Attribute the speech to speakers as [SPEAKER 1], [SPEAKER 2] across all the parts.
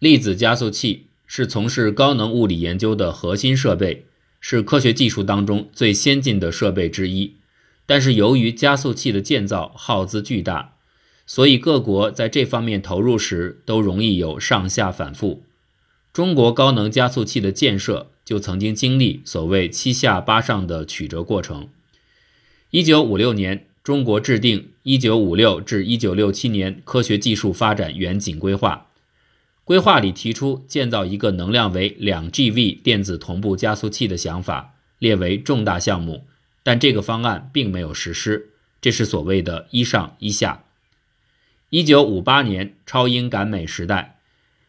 [SPEAKER 1] 粒子加速器是从事高能物理研究的核心设备，是科学技术当中最先进的设备之一。但是由于加速器的建造耗资巨大，所以各国在这方面投入时都容易有上下反复。中国高能加速器的建设就曾经经历所谓“七下八上”的曲折过程。一九五六年，中国制定一九五六至一九六七年科学技术发展远景规划，规划里提出建造一个能量为两 GV 电子同步加速器的想法，列为重大项目，但这个方案并没有实施。这是所谓的一上一下。一九五八年，超英赶美时代。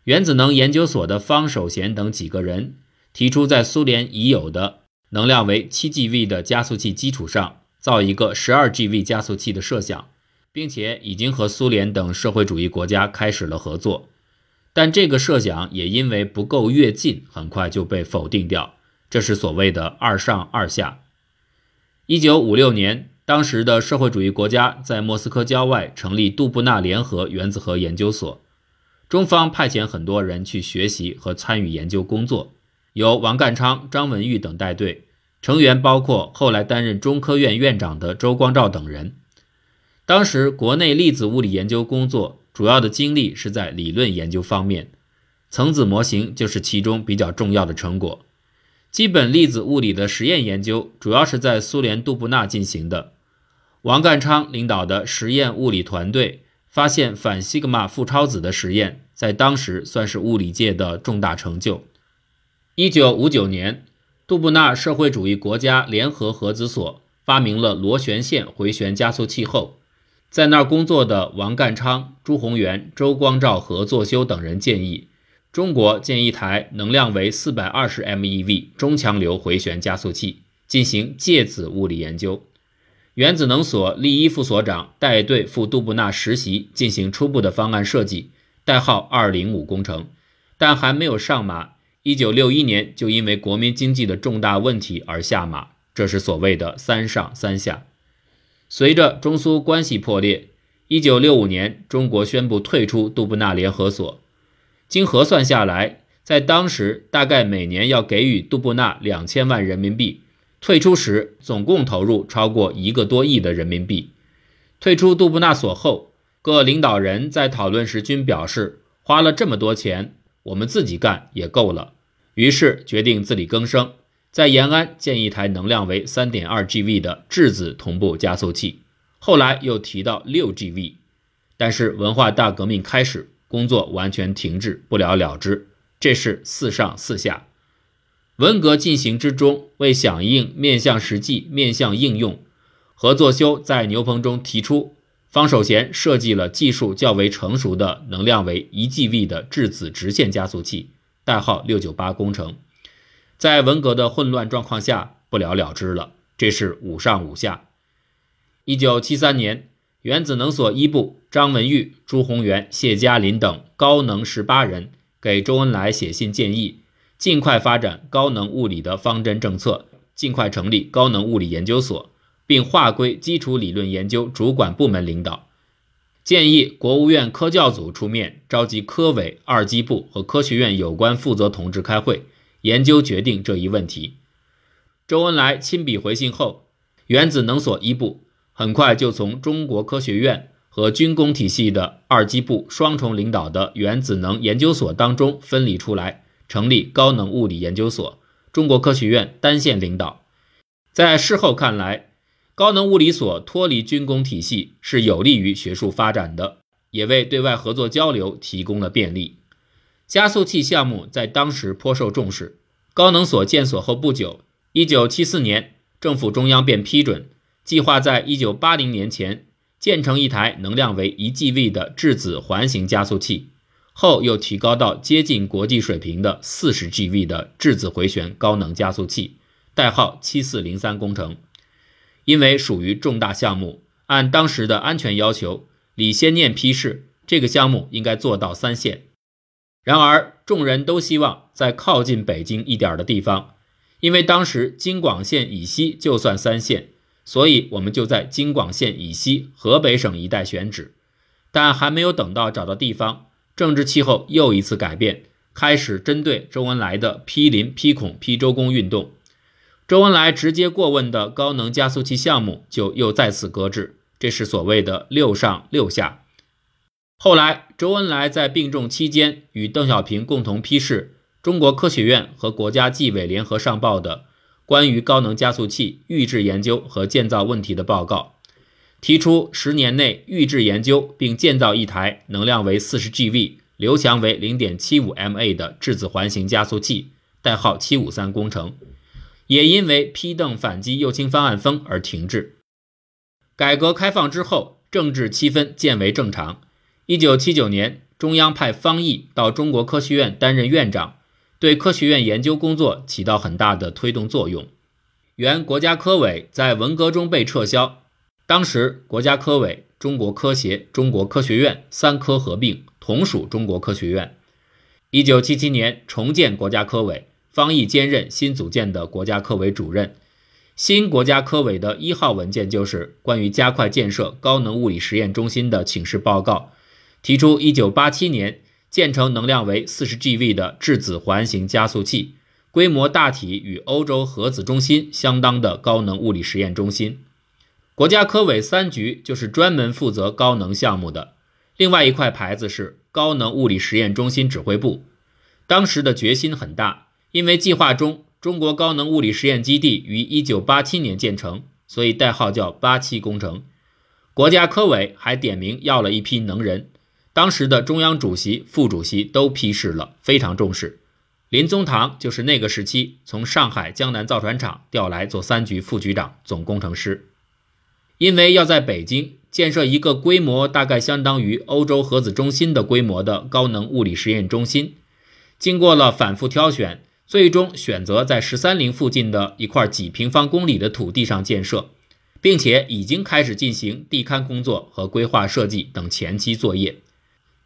[SPEAKER 1] 原子能研究所的方守贤等几个人提出，在苏联已有的能量为七 GV 的加速器基础上，造一个十二 GV 加速器的设想，并且已经和苏联等社会主义国家开始了合作。但这个设想也因为不够跃进，很快就被否定掉。这是所谓的“二上二下”。一九五六年，当时的社会主义国家在莫斯科郊外成立杜布纳联合原子核研究所。中方派遣很多人去学习和参与研究工作，由王淦昌、张文玉等带队，成员包括后来担任中科院院长的周光召等人。当时国内粒子物理研究工作主要的精力是在理论研究方面，层子模型就是其中比较重要的成果。基本粒子物理的实验研究主要是在苏联杜布纳进行的，王淦昌领导的实验物理团队。发现反西格玛负超子的实验，在当时算是物理界的重大成就。一九五九年，杜布纳社会主义国家联合核子所发明了螺旋线回旋加速器后，在那儿工作的王淦昌、朱宏元、周光召和作修等人建议，中国建一台能量为四百二十 MeV 中强流回旋加速器，进行介子物理研究。原子能所利一副所长带队赴杜布纳实习，进行初步的方案设计，代号“二零五工程”，但还没有上马。一九六一年就因为国民经济的重大问题而下马，这是所谓的“三上三下”。随着中苏关系破裂，一九六五年中国宣布退出杜布纳联合所。经核算下来，在当时大概每年要给予杜布纳两千万人民币。退出时总共投入超过一个多亿的人民币。退出杜布纳所后，各领导人在讨论时均表示，花了这么多钱，我们自己干也够了。于是决定自力更生，在延安建一台能量为三点二 GV 的质子同步加速器。后来又提到六 GV，但是文化大革命开始，工作完全停滞，不了了之。这是四上四下。文革进行之中，为响应面向实际、面向应用，何作修在牛棚中提出，方守贤设计了技术较为成熟的能量为一 GV 的质子直线加速器，代号六九八工程。在文革的混乱状况下，不了了之了。这是五上五下。一九七三年，原子能所一部张文玉、朱宏元、谢嘉林等高能十八人给周恩来写信建议。尽快发展高能物理的方针政策，尽快成立高能物理研究所，并划归基础理论研究主管部门领导。建议国务院科教组出面召集科委、二机部和科学院有关负责同志开会，研究决定这一问题。周恩来亲笔回信后，原子能所一部很快就从中国科学院和军工体系的二机部双重领导的原子能研究所当中分离出来。成立高能物理研究所，中国科学院单线领导。在事后看来，高能物理所脱离军工体系是有利于学术发展的，也为对外合作交流提供了便利。加速器项目在当时颇受重视。高能所建所后不久，一九七四年，政府中央便批准计划在一九八零年前建成一台能量为一 Gv 的质子环形加速器。后又提高到接近国际水平的四十 Gv 的质子回旋高能加速器，代号七四零三工程。因为属于重大项目，按当时的安全要求，李先念批示这个项目应该做到三线。然而众人都希望在靠近北京一点的地方，因为当时京广线以西就算三线，所以我们就在京广线以西河北省一带选址。但还没有等到找到地方。政治气候又一次改变，开始针对周恩来的批林、批孔、批周公运动。周恩来直接过问的高能加速器项目就又再次搁置，这是所谓的“六上六下”。后来，周恩来在病重期间与邓小平共同批示中国科学院和国家纪委联合上报的关于高能加速器预制研究和建造问题的报告，提出十年内预制研究并建造一台能量为四十 GV、刘强为零点七五 MA 的质子环形加速器，代号七五三工程。也因为批邓反击右倾方案风而停滞。改革开放之后，政治气氛渐为正常。一九七九年，中央派方毅到中国科学院担任院长，对科学院研究工作起到很大的推动作用。原国家科委在文革中被撤销，当时国家科委、中国科协、中国科学院三科合并，同属中国科学院。一九七七年重建国家科委。方毅兼任新组建的国家科委主任。新国家科委的一号文件就是关于加快建设高能物理实验中心的请示报告，提出1987年建成能量为40 GeV 的质子环形加速器，规模大体与欧洲核子中心相当的高能物理实验中心。国家科委三局就是专门负责高能项目的，另外一块牌子是高能物理实验中心指挥部。当时的决心很大。因为计划中中国高能物理实验基地于1987年建成，所以代号叫“八七工程”。国家科委还点名要了一批能人，当时的中央主席、副主席都批示了，非常重视。林宗堂就是那个时期从上海江南造船厂调来做三局副局长、总工程师。因为要在北京建设一个规模大概相当于欧洲核子中心的规模的高能物理实验中心，经过了反复挑选。最终选择在十三陵附近的一块几平方公里的土地上建设，并且已经开始进行地勘工作和规划设计等前期作业。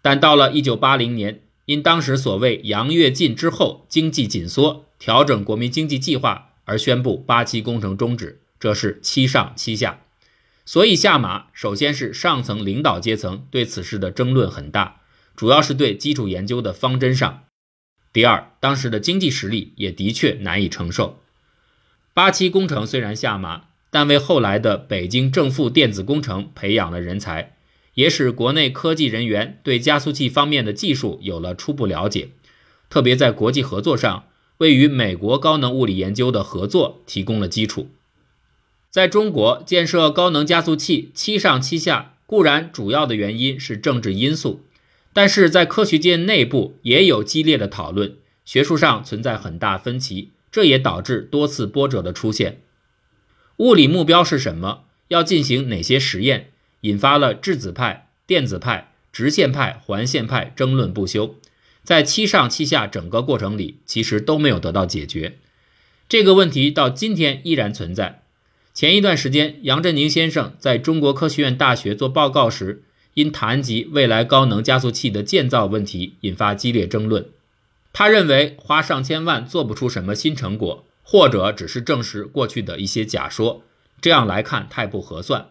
[SPEAKER 1] 但到了一九八零年，因当时所谓杨跃进之后经济紧缩，调整国民经济计划而宣布八七工程终止，这是七上七下。所以下马首先是上层领导阶层对此事的争论很大，主要是对基础研究的方针上。第二，当时的经济实力也的确难以承受。八七工程虽然下马，但为后来的北京正负电子工程培养了人才，也使国内科技人员对加速器方面的技术有了初步了解，特别在国际合作上，为与美国高能物理研究的合作提供了基础。在中国建设高能加速器七上七下，固然主要的原因是政治因素。但是在科学界内部也有激烈的讨论，学术上存在很大分歧，这也导致多次波折的出现。物理目标是什么？要进行哪些实验？引发了质子派、电子派、直线派、环线派争论不休。在七上七下整个过程里，其实都没有得到解决。这个问题到今天依然存在。前一段时间，杨振宁先生在中国科学院大学做报告时。因谈及未来高能加速器的建造问题，引发激烈争论。他认为花上千万做不出什么新成果，或者只是证实过去的一些假说。这样来看太不合算。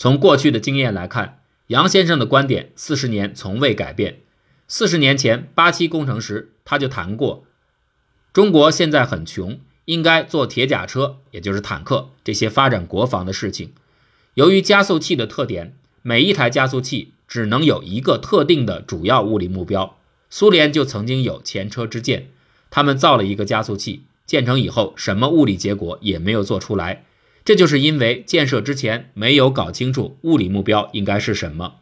[SPEAKER 1] 从过去的经验来看，杨先生的观点四十年从未改变。四十年前八七工程时，他就谈过，中国现在很穷，应该做铁甲车，也就是坦克这些发展国防的事情。由于加速器的特点。每一台加速器只能有一个特定的主要物理目标。苏联就曾经有前车之鉴，他们造了一个加速器，建成以后什么物理结果也没有做出来。这就是因为建设之前没有搞清楚物理目标应该是什么。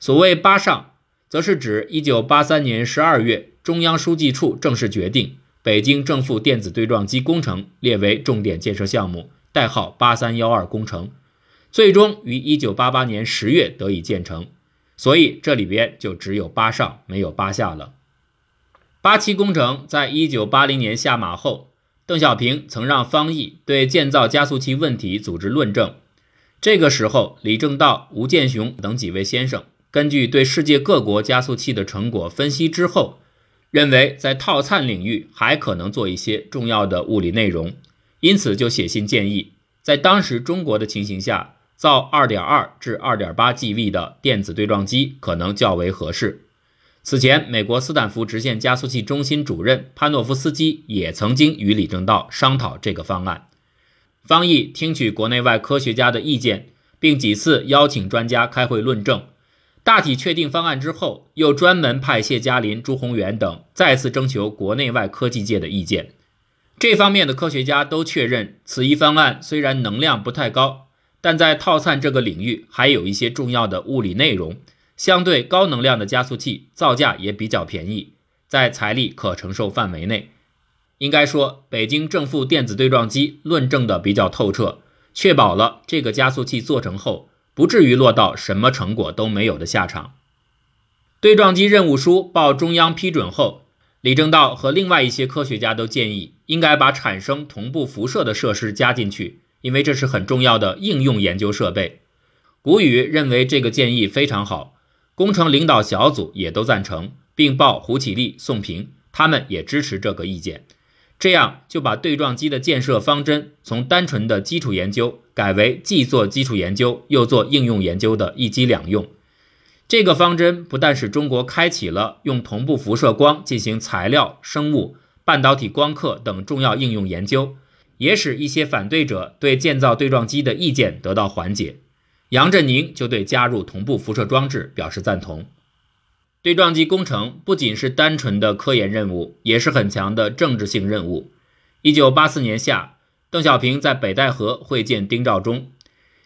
[SPEAKER 1] 所谓“八上”，则是指1983年12月，中央书记处正式决定北京正负电子对撞机工程列为重点建设项目，代号“八三幺二”工程。最终于一九八八年十月得以建成，所以这里边就只有八上没有八下了。八七工程在一九八零年下马后，邓小平曾让方毅对建造加速器问题组织论证。这个时候，李政道、吴健雄等几位先生根据对世界各国加速器的成果分析之后，认为在套餐领域还可能做一些重要的物理内容，因此就写信建议，在当时中国的情形下。造2.2至2.8 GeV 的电子对撞机可能较为合适。此前，美国斯坦福直线加速器中心主任潘诺夫斯基也曾经与李政道商讨这个方案。方毅听取国内外科学家的意见，并几次邀请专家开会论证。大体确定方案之后，又专门派谢嘉林、朱宏元等再次征求国内外科技界的意见。这方面的科学家都确认，此一方案虽然能量不太高，但在套散这个领域还有一些重要的物理内容。相对高能量的加速器造价也比较便宜，在财力可承受范围内。应该说，北京正负电子对撞机论证的比较透彻，确保了这个加速器做成后不至于落到什么成果都没有的下场。对撞机任务书报中央批准后，李政道和另外一些科学家都建议，应该把产生同步辐射的设施加进去，因为这是很重要的应用研究设备。谷雨认为这个建议非常好。工程领导小组也都赞成，并报胡启立、宋平，他们也支持这个意见。这样就把对撞机的建设方针从单纯的基础研究改为既做基础研究又做应用研究的一机两用。这个方针不但使中国开启了用同步辐射光进行材料、生物、半导体光刻等重要应用研究，也使一些反对者对建造对撞机的意见得到缓解。杨振宁就对加入同步辐射装置表示赞同。对撞机工程不仅是单纯的科研任务，也是很强的政治性任务。一九八四年夏，邓小平在北戴河会见丁肇中，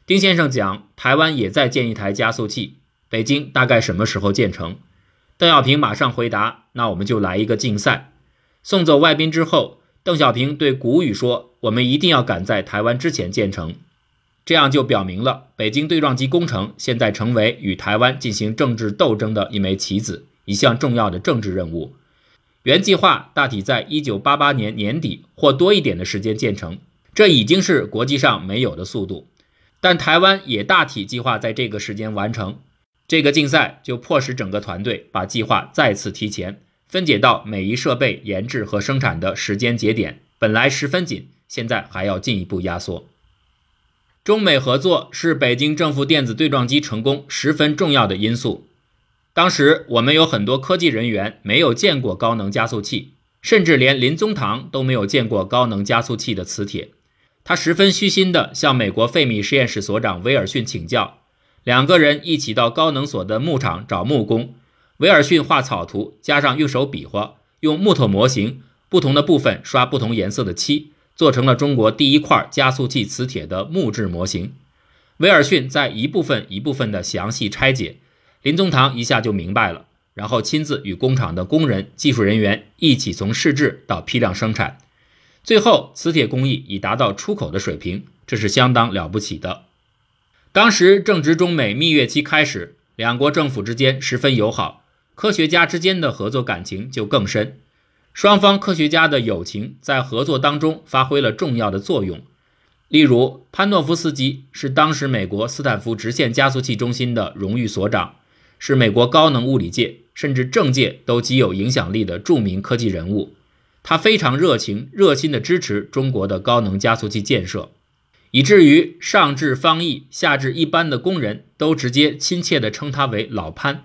[SPEAKER 1] 丁先生讲台湾也在建一台加速器，北京大概什么时候建成？邓小平马上回答：“那我们就来一个竞赛。”送走外宾之后，邓小平对谷雨说：“我们一定要赶在台湾之前建成。”这样就表明了，北京对撞机工程现在成为与台湾进行政治斗争的一枚棋子，一项重要的政治任务。原计划大体在一九八八年年底或多一点的时间建成，这已经是国际上没有的速度。但台湾也大体计划在这个时间完成，这个竞赛就迫使整个团队把计划再次提前，分解到每一设备研制和生产的时间节点，本来十分紧，现在还要进一步压缩。中美合作是北京正负电子对撞机成功十分重要的因素。当时我们有很多科技人员没有见过高能加速器，甚至连林宗堂都没有见过高能加速器的磁铁。他十分虚心地向美国费米实验室所长威尔逊请教，两个人一起到高能所的牧场找木工。威尔逊画草图，加上用手比划，用木头模型不同的部分刷不同颜色的漆。做成了中国第一块加速器磁铁的木质模型，威尔逊在一部分一部分的详细拆解，林宗堂一下就明白了，然后亲自与工厂的工人、技术人员一起从试制到批量生产，最后磁铁工艺已达到出口的水平，这是相当了不起的。当时正值中美蜜月期开始，两国政府之间十分友好，科学家之间的合作感情就更深。双方科学家的友情在合作当中发挥了重要的作用。例如，潘诺夫斯基是当时美国斯坦福直线加速器中心的荣誉所长，是美国高能物理界甚至政界都极有影响力的著名科技人物。他非常热情、热心地支持中国的高能加速器建设，以至于上至方毅，下至一般的工人都直接亲切地称他为“老潘”。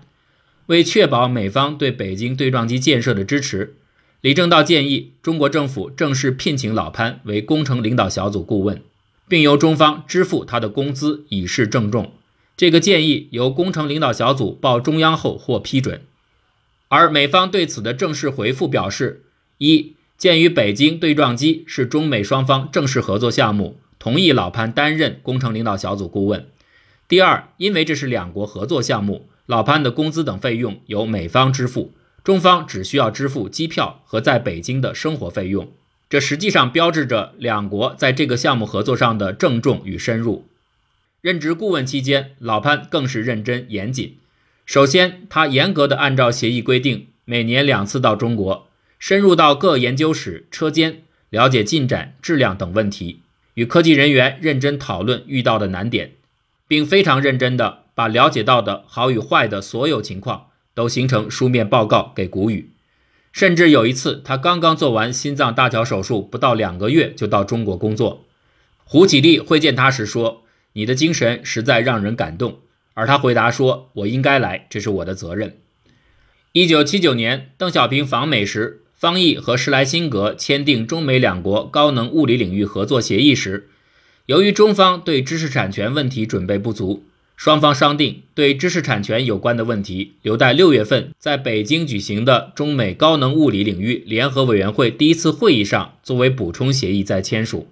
[SPEAKER 1] 为确保美方对北京对撞机建设的支持。李政道建议中国政府正式聘请老潘为工程领导小组顾问，并由中方支付他的工资以示郑重。这个建议由工程领导小组报中央后获批准，而美方对此的正式回复表示：一、鉴于北京对撞机是中美双方正式合作项目，同意老潘担任工程领导小组顾问；第二，因为这是两国合作项目，老潘的工资等费用由美方支付。中方只需要支付机票和在北京的生活费用，这实际上标志着两国在这个项目合作上的郑重与深入。任职顾问期间，老潘更是认真严谨。首先，他严格的按照协议规定，每年两次到中国，深入到各研究室车间，了解进展、质量等问题，与科技人员认真讨论遇到的难点，并非常认真的把了解到的好与坏的所有情况。都形成书面报告给谷雨，甚至有一次，他刚刚做完心脏搭桥手术，不到两个月就到中国工作。胡启立会见他时说：“你的精神实在让人感动。”而他回答说：“我应该来，这是我的责任。”一九七九年，邓小平访美时，方毅和施莱辛格签订中美两国高能物理领域合作协议时，由于中方对知识产权问题准备不足，双方商定对知识产权有关的问题留待六月份在北京举行的中美高能物理领域联合委员会第一次会议上作为补充协议再签署。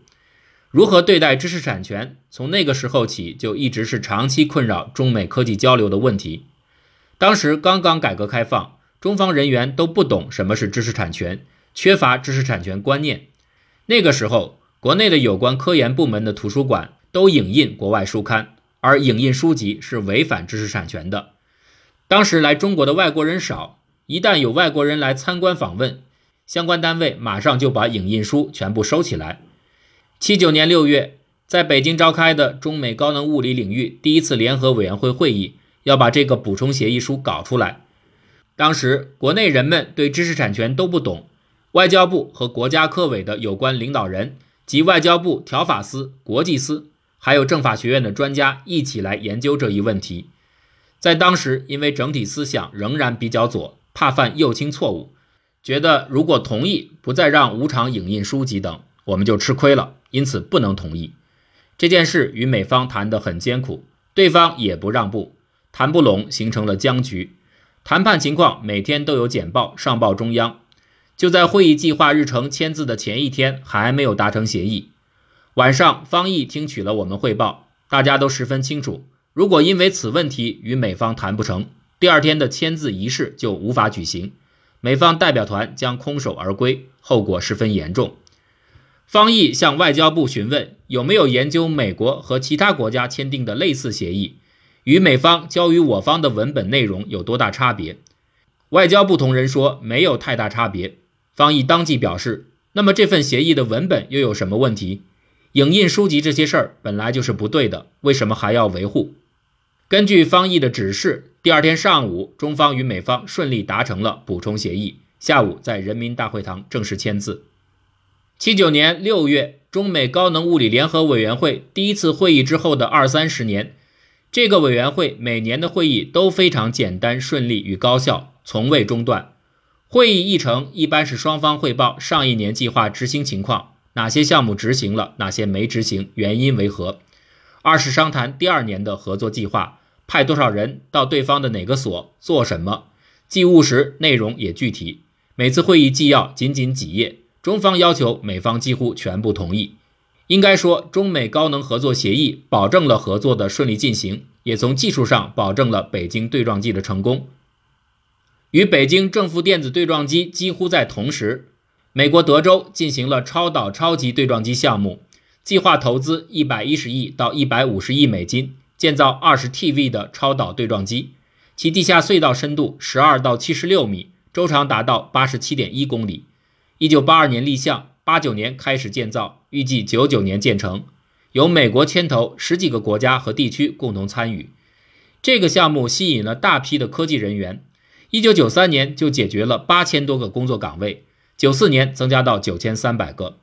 [SPEAKER 1] 如何对待知识产权，从那个时候起就一直是长期困扰中美科技交流的问题。当时刚刚改革开放，中方人员都不懂什么是知识产权，缺乏知识产权观念。那个时候，国内的有关科研部门的图书馆都影印国外书刊，而影印书籍是违反知识产权的。当时来中国的外国人少，一旦有外国人来参观访问，相关单位马上就把影印书全部收起来。七九年六月，在北京召开的中美高能物理领域第一次联合委员会会议。要把这个补充协议书搞出来。当时国内人们对知识产权都不懂，外交部和国家科委的有关领导人及外交部条法司、国际司，还有政法学院的专家一起来研究这一问题。在当时，因为整体思想仍然比较左，怕犯右倾错误，觉得如果同意不再让无偿影印书籍等，我们就吃亏了，因此不能同意。这件事与美方谈得很艰苦，对方也不让步。谈不拢，形成了僵局。谈判情况每天都有简报上报中央。就在会议计划日程签字的前一天，还没有达成协议。晚上，方毅听取了我们汇报，大家都十分清楚，如果因为此问题与美方谈不成，第二天的签字仪式就无法举行，美方代表团将空手而归，后果十分严重。方毅向外交部询问有没有研究美国和其他国家签订的类似协议。与美方交予我方的文本内容有多大差别？外交部同仁说没有太大差别。方毅当即表示：“那么这份协议的文本又有什么问题？影印书籍这些事儿本来就是不对的，为什么还要维护？”根据方毅的指示，第二天上午，中方与美方顺利达成了补充协议，下午在人民大会堂正式签字。七九年六月，中美高能物理联合委员会第一次会议之后的二三十年。这个委员会每年的会议都非常简单、顺利与高效，从未中断。会议议程一般是双方汇报上一年计划执行情况，哪些项目执行了，哪些没执行，原因为何；二是商谈第二年的合作计划，派多少人到对方的哪个所做什么，既务实，内容也具体。每次会议纪要仅仅几页，中方要求，美方几乎全部同意。应该说，中美高能合作协议保证了合作的顺利进行，也从技术上保证了北京对撞机的成功。与北京正负电子对撞机几乎在同时，美国德州进行了超导超级对撞机项目，计划投资一百一十亿到一百五十亿美金，建造二十 TV 的超导对撞机，其地下隧道深度十二到七十六米，周长达到八十七点一公里。一九八二年立项。八九年开始建造，预计九九年建成，由美国牵头，十几个国家和地区共同参与。这个项目吸引了大批的科技人员，一九九三年就解决了八千多个工作岗位，九四年增加到九千三百个。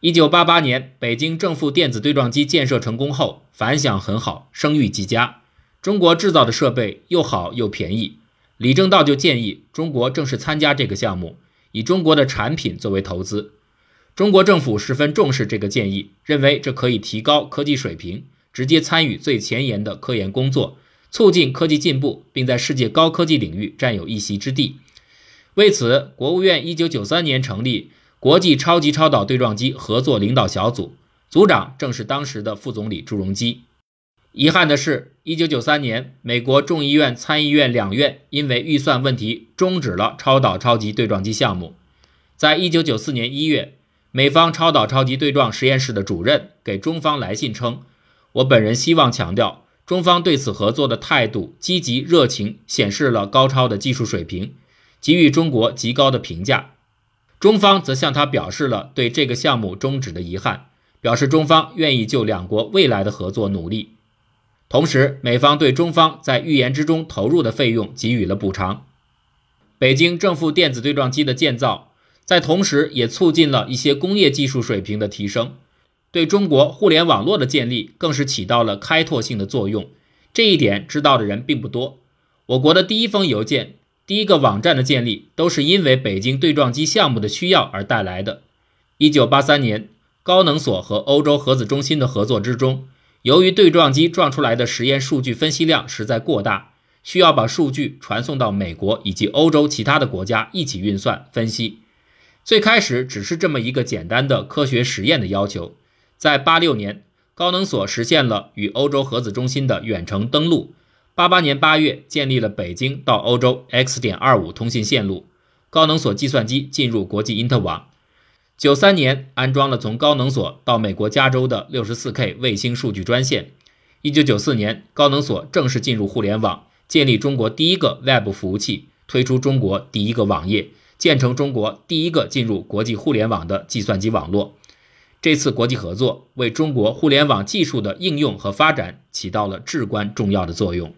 [SPEAKER 1] 一九八八年，北京正负电子对撞机建设成功后，反响很好，声誉极佳。中国制造的设备又好又便宜，李政道就建议中国正式参加这个项目，以中国的产品作为投资。中国政府十分重视这个建议，认为这可以提高科技水平，直接参与最前沿的科研工作，促进科技进步，并在世界高科技领域占有一席之地。为此，国务院一九九三年成立国际超级超导对撞机合作领导小组，组长正是当时的副总理朱镕基。遗憾的是，一九九三年，美国众议院、参议院两院因为预算问题终止了超导超级对撞机项目。在一九九四年一月。美方超导超级对撞实验室的主任给中方来信称：“我本人希望强调，中方对此合作的态度积极热情，显示了高超的技术水平，给予中国极高的评价。中方则向他表示了对这个项目终止的遗憾，表示中方愿意就两国未来的合作努力。同时，美方对中方在预言之中投入的费用给予了补偿。北京正负电子对撞机的建造。”在同时，也促进了一些工业技术水平的提升，对中国互联网络的建立更是起到了开拓性的作用。这一点知道的人并不多。我国的第一封邮件第一个网站的建立都是因为北京对撞机项目的需要而带来的。一九八三年，高能所和欧洲核子中心的合作之中，由于对撞机撞出来的实验数据分析量实在过大，需要把数据传送到美国以及欧洲其他的国家一起运算分析。最开始只是这么一个简单的科学实验的要求，在八六年，高能所实现了与欧洲核子中心的远程登陆。八八年八月，建立了北京到欧洲 X 点二五通信线路，高能所计算机进入国际因特网。九三年，安装了从高能所到美国加州的六十四 K 卫星数据专线。一九九四年，高能所正式进入互联网，建立中国第一个 Web 服务器，推出中国第一个网页，建成中国第一个进入国际互联网的计算机网络。这次国际合作为中国互联网技术的应用和发展起到了至关重要的作用。